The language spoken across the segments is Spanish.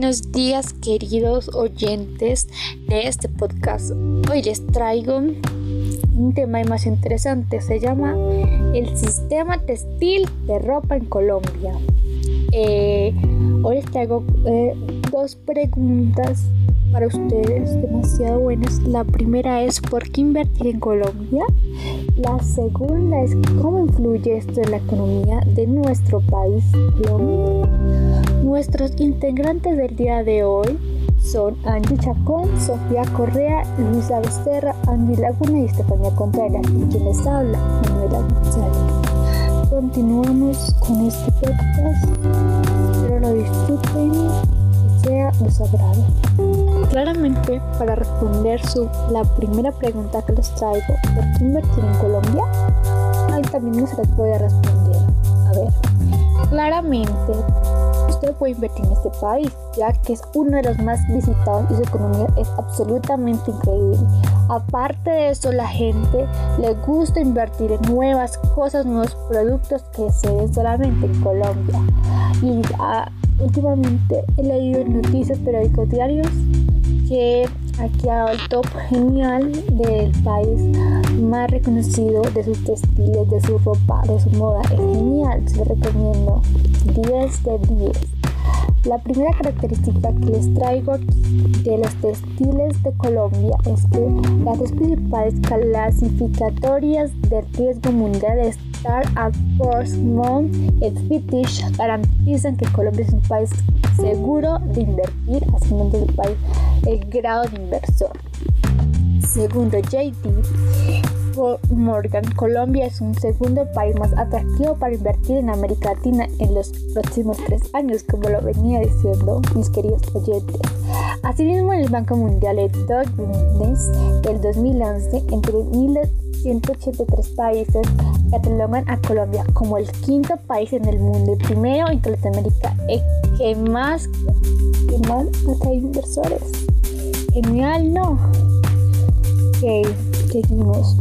Buenos días queridos oyentes de este podcast. Hoy les traigo un tema más interesante. Se llama el sistema textil de ropa en Colombia. Eh, hoy les traigo eh, dos preguntas para ustedes demasiado buenas. La primera es ¿por qué invertir en Colombia? La segunda es ¿cómo influye esto en la economía de nuestro país, Colombia? Nuestros integrantes del día de hoy son Angie Chacón, Sofía Correa, Luisa Becerra, Andy Laguna y Estefanía Contreras. Y quien les habla, Manuela González. Continuamos con este podcast. Espero lo disfruten y sea de su agrado. Claramente, para responder su, la primera pregunta que les traigo, ¿por qué invertir en Colombia? Ahí también no se les puede responder. A ver, claramente, usted puede invertir en este país, ya que es uno de los más visitados y su economía es absolutamente increíble. Aparte de eso, la gente le gusta invertir en nuevas cosas, nuevos productos que se ven solamente en Colombia. Y ah, últimamente he leído en noticias, periódicos diarios, que aquí ha dado el top genial del país más reconocido de sus textiles, de su ropa, de su moda. Es genial, se lo recomiendo. 10 de 10. La primera característica que les traigo de los textiles de Colombia es que las dos principales clasificatorias del riesgo mundial Star Poor's Mount y Fitish garantizan que Colombia es un país seguro de invertir, haciendo del país el grado de inversor. Segundo JD, Morgan, Colombia es un segundo país más atractivo para invertir en América Latina en los próximos tres años, como lo venía diciendo mis queridos oyentes. Asimismo, el Banco Mundial de del 2011, entre 1.183 países catalogan a Colombia como el quinto país en el mundo y primero en Latinoamérica que más, que más atrae inversores. Genial, ¿no? Ok, seguimos.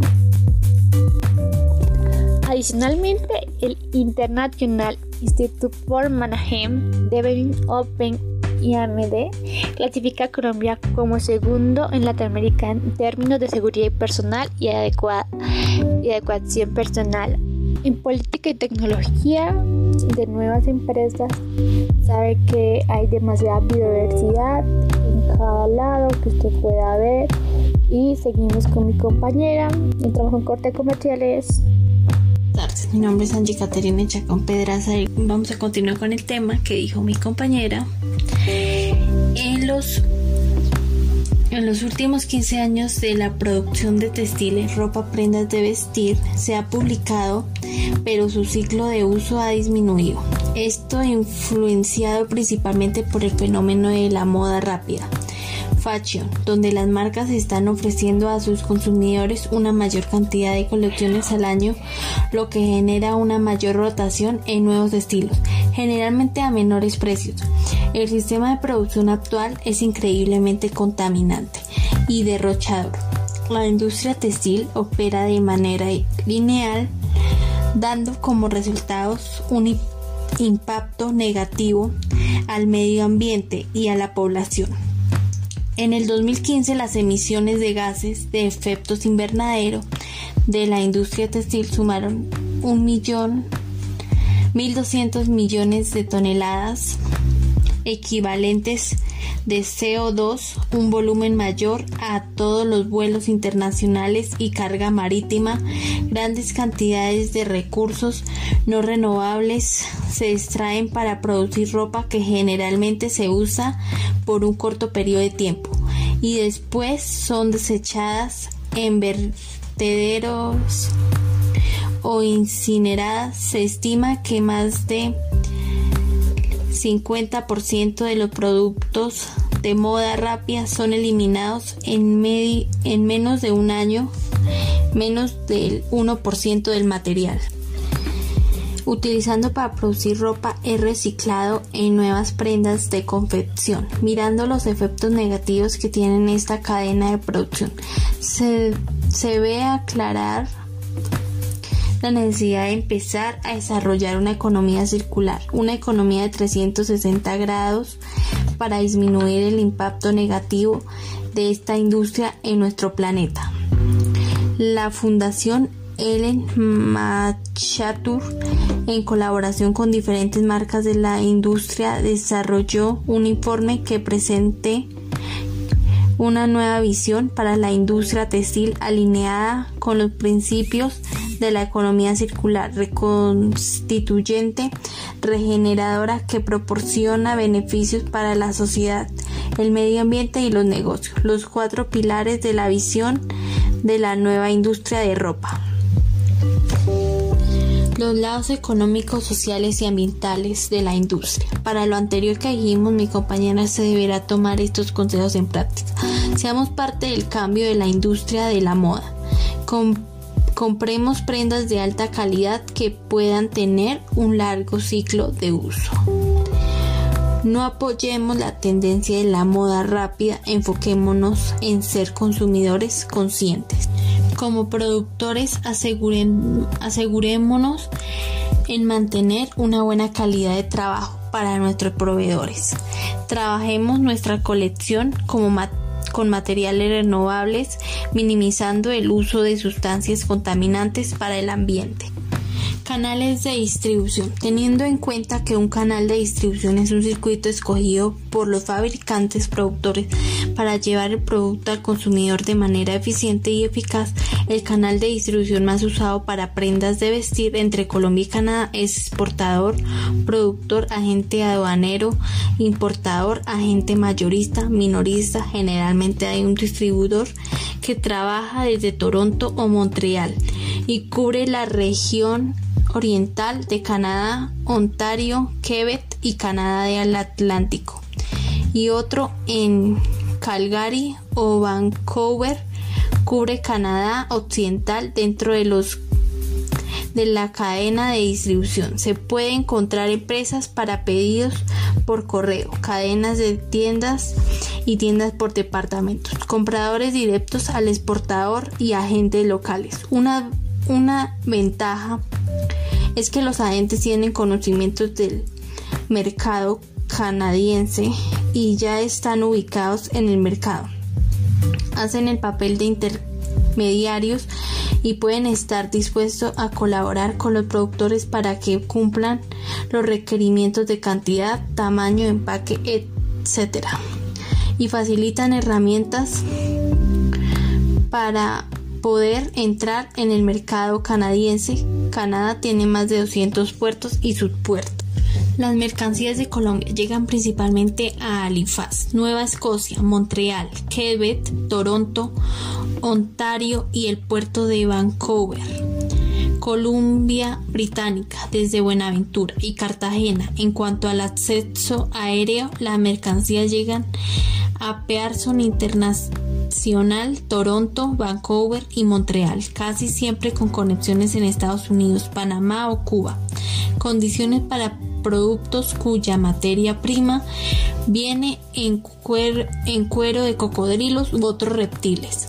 Adicionalmente, el International Institute for Management Development Open IMD clasifica a Colombia como segundo en Latinoamérica en términos de seguridad personal y, y adecuación personal. En política y tecnología de nuevas empresas, sabe que hay demasiada biodiversidad en cada lado que usted pueda ver. Y seguimos con mi compañera. trabajo en corte comerciales mi nombre es Angie Caterina Chacón Pedraza y vamos a continuar con el tema que dijo mi compañera. En los, en los últimos 15 años de la producción de textiles, ropa, prendas de vestir, se ha publicado, pero su ciclo de uso ha disminuido. Esto influenciado principalmente por el fenómeno de la moda rápida Fashion, donde las marcas están ofreciendo a sus consumidores una mayor cantidad de colecciones al año, lo que genera una mayor rotación en nuevos estilos, generalmente a menores precios. El sistema de producción actual es increíblemente contaminante y derrochador. La industria textil opera de manera lineal, dando como resultados un impacto negativo al medio ambiente y a la población. En el 2015 las emisiones de gases de efectos invernadero de la industria textil sumaron un millón 1.200 millones de toneladas equivalentes de CO2, un volumen mayor a todos los vuelos internacionales y carga marítima, grandes cantidades de recursos no renovables se extraen para producir ropa que generalmente se usa por un corto periodo de tiempo y después son desechadas en vertederos o incineradas. Se estima que más de 50% de los productos de moda rápida son eliminados en, en menos de un año, menos del 1% del material. Utilizando para producir ropa es reciclado en nuevas prendas de confección, mirando los efectos negativos que tiene esta cadena de producción. Se, se ve aclarar la necesidad de empezar a desarrollar una economía circular, una economía de 360 grados para disminuir el impacto negativo de esta industria en nuestro planeta. La Fundación Ellen Machatur, en colaboración con diferentes marcas de la industria, desarrolló un informe que presente una nueva visión para la industria textil alineada con los principios de la economía circular, reconstituyente, regeneradora que proporciona beneficios para la sociedad, el medio ambiente y los negocios, los cuatro pilares de la visión de la nueva industria de ropa. Los lados económicos, sociales y ambientales de la industria. Para lo anterior que dijimos, mi compañera se deberá tomar estos consejos en práctica. Seamos parte del cambio de la industria de la moda. Compremos prendas de alta calidad que puedan tener un largo ciclo de uso. No apoyemos la tendencia de la moda rápida, enfoquémonos en ser consumidores conscientes como productores asegurémonos en mantener una buena calidad de trabajo para nuestros proveedores. Trabajemos nuestra colección como con materiales renovables, minimizando el uso de sustancias contaminantes para el ambiente. Canales de distribución. Teniendo en cuenta que un canal de distribución es un circuito escogido por los fabricantes productores para llevar el producto al consumidor de manera eficiente y eficaz, el canal de distribución más usado para prendas de vestir entre Colombia y Canadá es exportador, productor, agente aduanero, importador, agente mayorista, minorista. Generalmente hay un distribuidor que trabaja desde Toronto o Montreal y cubre la región oriental de Canadá, Ontario, Quebec y Canadá del Atlántico, y otro en Calgary o Vancouver cubre Canadá occidental dentro de los de la cadena de distribución. Se puede encontrar empresas para pedidos por correo, cadenas de tiendas y tiendas por departamentos, compradores directos al exportador y agentes locales. Una, una ventaja es que los agentes tienen conocimientos del mercado canadiense y ya están ubicados en el mercado. Hacen el papel de intermediarios y pueden estar dispuestos a colaborar con los productores para que cumplan los requerimientos de cantidad, tamaño, empaque, etc. Y facilitan herramientas para poder entrar en el mercado canadiense. Canadá tiene más de 200 puertos y subpuertos. Las mercancías de Colombia llegan principalmente a Halifax, Nueva Escocia, Montreal, Quebec, Toronto, Ontario y el puerto de Vancouver. Columbia Británica desde Buenaventura y Cartagena. En cuanto al acceso aéreo, las mercancías llegan a Pearson Internacional, Toronto, Vancouver y Montreal, casi siempre con conexiones en Estados Unidos, Panamá o Cuba. Condiciones para productos cuya materia prima viene en cuero, de cocodrilos u otros reptiles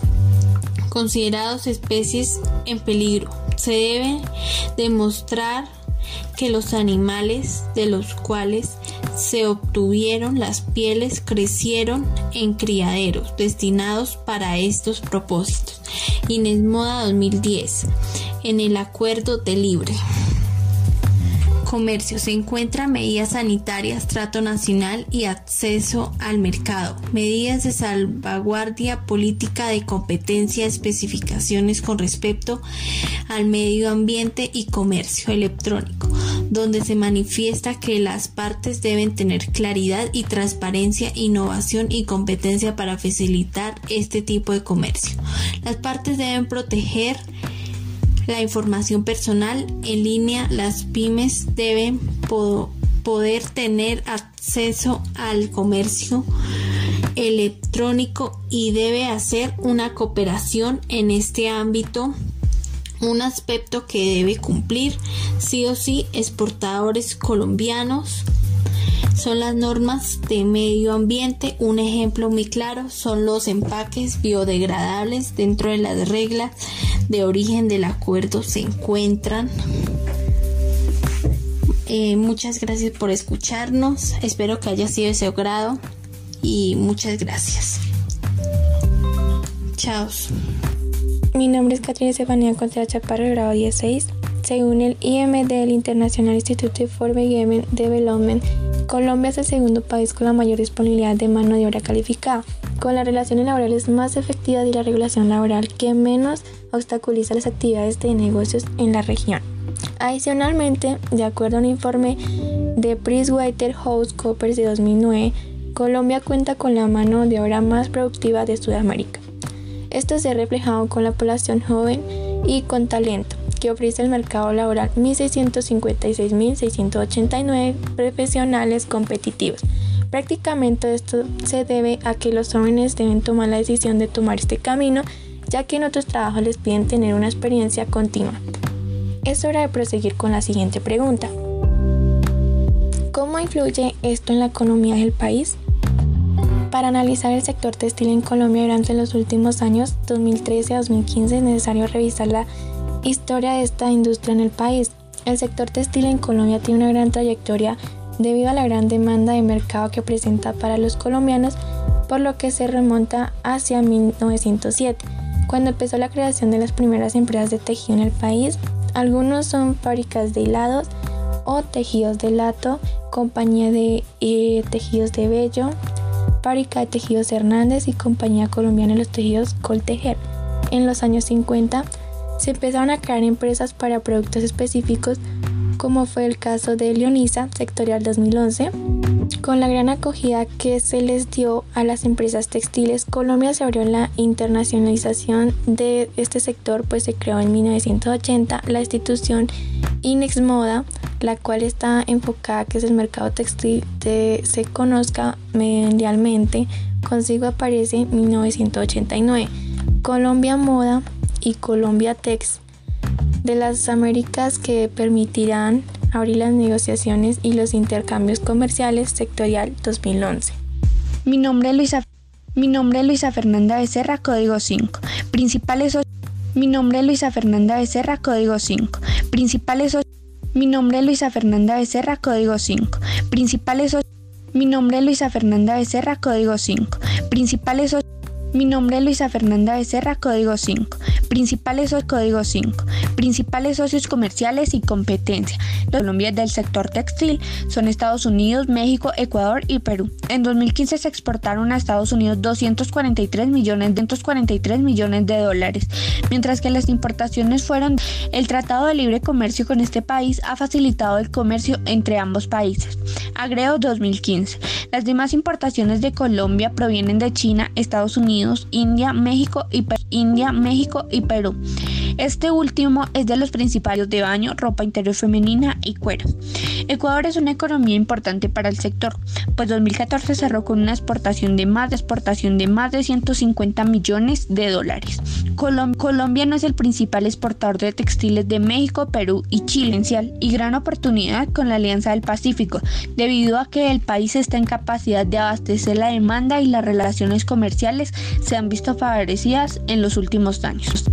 considerados especies en peligro. Se debe demostrar que los animales de los cuales se obtuvieron las pieles crecieron en criaderos destinados para estos propósitos. Inés Moda 2010 en el acuerdo de libre comercio se encuentran medidas sanitarias, trato nacional y acceso al mercado, medidas de salvaguardia, política de competencia, especificaciones con respecto al medio ambiente y comercio electrónico, donde se manifiesta que las partes deben tener claridad y transparencia, innovación y competencia para facilitar este tipo de comercio. Las partes deben proteger la información personal en línea, las pymes deben poder tener acceso al comercio electrónico y debe hacer una cooperación en este ámbito. Un aspecto que debe cumplir sí o sí exportadores colombianos son las normas de medio ambiente. Un ejemplo muy claro son los empaques biodegradables dentro de las reglas de origen del acuerdo se encuentran. Eh, muchas gracias por escucharnos. Espero que haya sido de su grado y muchas gracias. Chao. Mi nombre es Catrina Estefanía Contreras Chaparro, grado 16. Según el IMD, el International Institute for Human Development, Colombia es el segundo país con la mayor disponibilidad de mano de obra calificada, con las relaciones laborales más efectivas y la regulación laboral que menos obstaculiza las actividades de negocios en la región. Adicionalmente, de acuerdo a un informe de PricewaterhouseCoopers de 2009, Colombia cuenta con la mano de obra más productiva de Sudamérica. Esto se ha reflejado con la población joven y con talento, que ofrece el mercado laboral 1.656.689 profesionales competitivos. Prácticamente esto se debe a que los jóvenes deben tomar la decisión de tomar este camino, ya que en otros trabajos les piden tener una experiencia continua. Es hora de proseguir con la siguiente pregunta. ¿Cómo influye esto en la economía del país? Para analizar el sector textil en Colombia durante los últimos años 2013 a 2015 es necesario revisar la historia de esta industria en el país. El sector textil en Colombia tiene una gran trayectoria debido a la gran demanda de mercado que presenta para los colombianos, por lo que se remonta hacia 1907, cuando empezó la creación de las primeras empresas de tejido en el país. Algunos son fábricas de hilados o tejidos de lato, compañía de eh, tejidos de vello, Fábrica de Tejidos Hernández y Compañía Colombiana de los Tejidos Coltejer. En los años 50 se empezaron a crear empresas para productos específicos como fue el caso de Leonisa, sectorial 2011. Con la gran acogida que se les dio a las empresas textiles, Colombia se abrió la internacionalización de este sector, pues se creó en 1980 la institución Inex Moda, la cual está enfocada a que el mercado textil se conozca mundialmente. Consigo aparece en 1989 Colombia Moda y Colombia Tex de las Américas que permitirán abrir las negociaciones y los intercambios comerciales sectorial 2011. Mi nombre es Luisa, mi nombre es Luisa Fernanda Becerra, código 5. Principales Mi nombre es Luisa Fernanda Becerra, código 5. Principales Mi nombre es Luisa Fernanda Becerra, código 5. Principales Mi nombre es Luisa Fernanda Becerra, código 5. Principales mi nombre es Luisa Fernanda Becerra, código 5. Principales código 5. Principales socios comerciales y competencia. Colombia del sector textil son Estados Unidos, México, Ecuador y Perú. En 2015 se exportaron a Estados Unidos 243 millones, 243 millones de dólares, mientras que las importaciones fueron el Tratado de Libre Comercio con este país ha facilitado el comercio entre ambos países. Agrego 2015. Las demás importaciones de Colombia provienen de China, Estados Unidos, India, México y India, México y Perú. Este último es de los principales de baño, ropa interior femenina y cuero. Ecuador es una economía importante para el sector, pues 2014 cerró con una exportación de más de exportación de más de 150 millones de dólares. Colombia no es el principal exportador de textiles de México, Perú y Chile, y gran oportunidad con la Alianza del Pacífico, debido a que el país está en capacidad de abastecer la demanda y las relaciones comerciales se han visto favorecidas en los últimos años.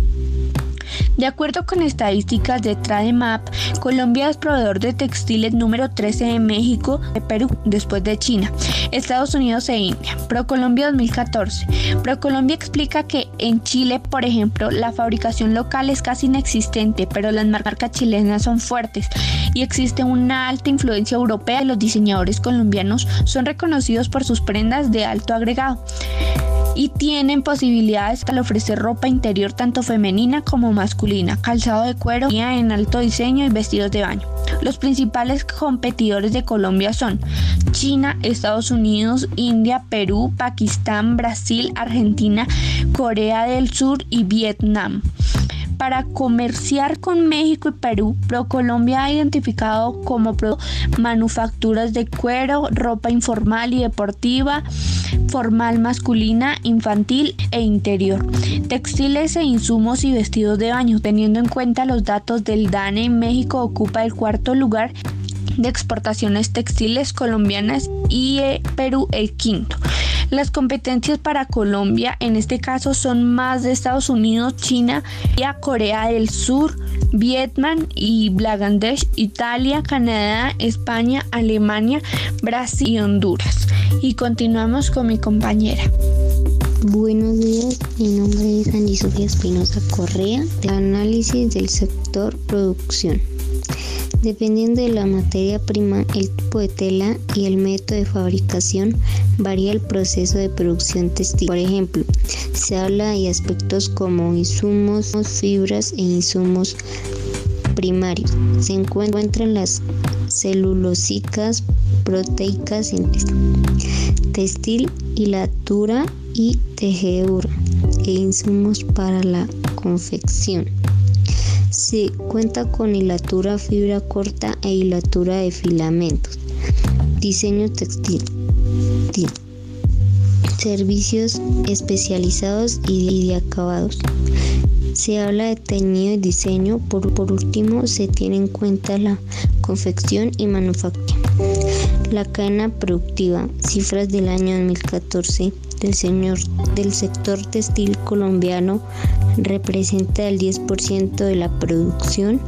De acuerdo con estadísticas de Trademap, Colombia es proveedor de textiles número 13 de México, de Perú, después de China, Estados Unidos e India. ProColombia 2014. ProColombia explica que en Chile, por ejemplo, la fabricación local es casi inexistente, pero las marcas chilenas son fuertes y existe una alta influencia europea y los diseñadores colombianos son reconocidos por sus prendas de alto agregado y tienen posibilidades al ofrecer ropa interior tanto femenina como masculina, calzado de cuero en alto diseño y vestidos de baño. Los principales competidores de Colombia son China, Estados Unidos, India, Perú, Pakistán, Brasil, Argentina, Corea del Sur y Vietnam para comerciar con México y Perú, ProColombia ha identificado como manufacturas de cuero, ropa informal y deportiva, formal masculina, infantil e interior, textiles e insumos y vestidos de baño. Teniendo en cuenta los datos del DANE, México ocupa el cuarto lugar de exportaciones textiles colombianas y eh, Perú el quinto. Las competencias para Colombia en este caso son más de Estados Unidos, China, Corea del Sur, Vietnam y Bangladesh, Italia, Canadá, España, Alemania, Brasil y Honduras. Y continuamos con mi compañera. Buenos días, mi nombre es Andy Sofía Espinosa Correa, de análisis del sector producción. Dependiendo de la materia prima, el tipo de tela y el método de fabricación, varía el proceso de producción textil. Por ejemplo, se habla de aspectos como insumos, fibras e insumos primarios. Se encuentran las celulosicas, proteicas, textil, hilatura y tejedura e insumos para la confección. Se cuenta con hilatura fibra corta e hilatura de filamentos. Diseño textil. Servicios especializados y de acabados. Se habla de teñido y diseño. Por, por último, se tiene en cuenta la confección y manufactura. La cadena productiva. Cifras del año 2014 del, señor, del sector textil colombiano representa el 10% de la producción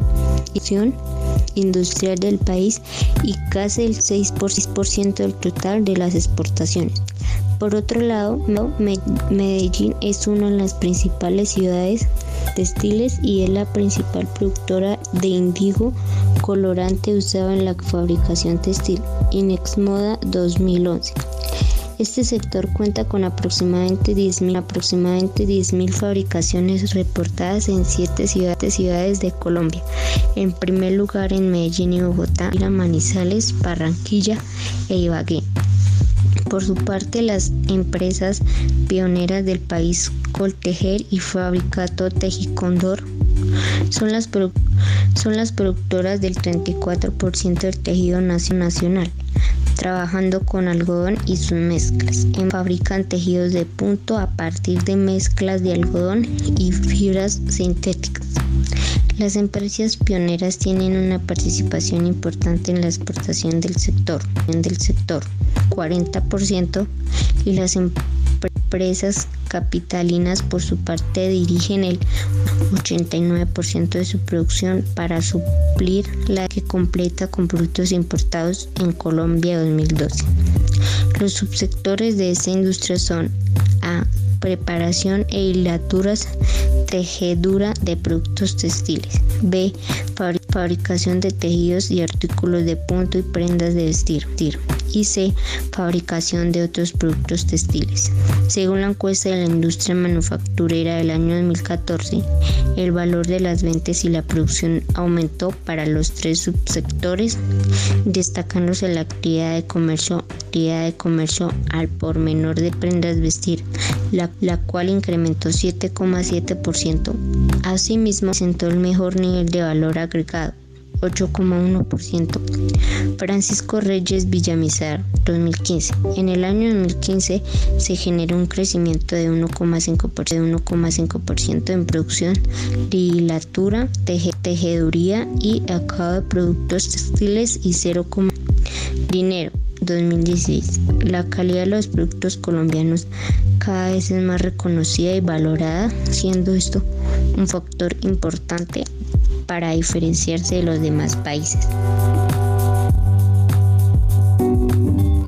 industrial del país y casi el 6% del total de las exportaciones. Por otro lado, Medellín es una de las principales ciudades textiles y es la principal productora de indigo colorante usado en la fabricación textil. Inex Moda 2011. Este sector cuenta con aproximadamente 10.000 aproximadamente 10.000 fabricaciones reportadas en siete ciudades, de Colombia. En primer lugar en Medellín y Bogotá, Manizales, Barranquilla e Ibagué. Por su parte, las empresas pioneras del país Coltejer y Fabricato Tejicondor son las, son las productoras del 34% del tejido nacional trabajando con algodón y sus mezclas. Fabrican tejidos de punto a partir de mezclas de algodón y fibras sintéticas. Las empresas pioneras tienen una participación importante en la exportación del sector, del sector 40%, y las empresas capitalinas por su parte dirigen el 89% de su producción para suplir la que completa con productos importados en Colombia 2012. Los subsectores de esta industria son A. Preparación e hilaturas, tejedura de productos textiles. B. Fabricación de tejidos y artículos de punto y prendas de vestir y C. Fabricación de otros productos textiles. Según la encuesta de la industria manufacturera del año 2014, el valor de las ventas y la producción aumentó para los tres subsectores, destacándose la actividad de comercio, actividad de comercio al por menor de prendas vestir, la, la cual incrementó 7,7%. Asimismo, presentó el mejor nivel de valor agregado 8,1%. Francisco Reyes Villamizar, 2015. En el año 2015 se generó un crecimiento de 1,5% en producción de hilatura, tejeduría y acabado de productos textiles y 0, dinero. 2016. La calidad de los productos colombianos cada vez es más reconocida y valorada, siendo esto un factor importante para diferenciarse de los demás países.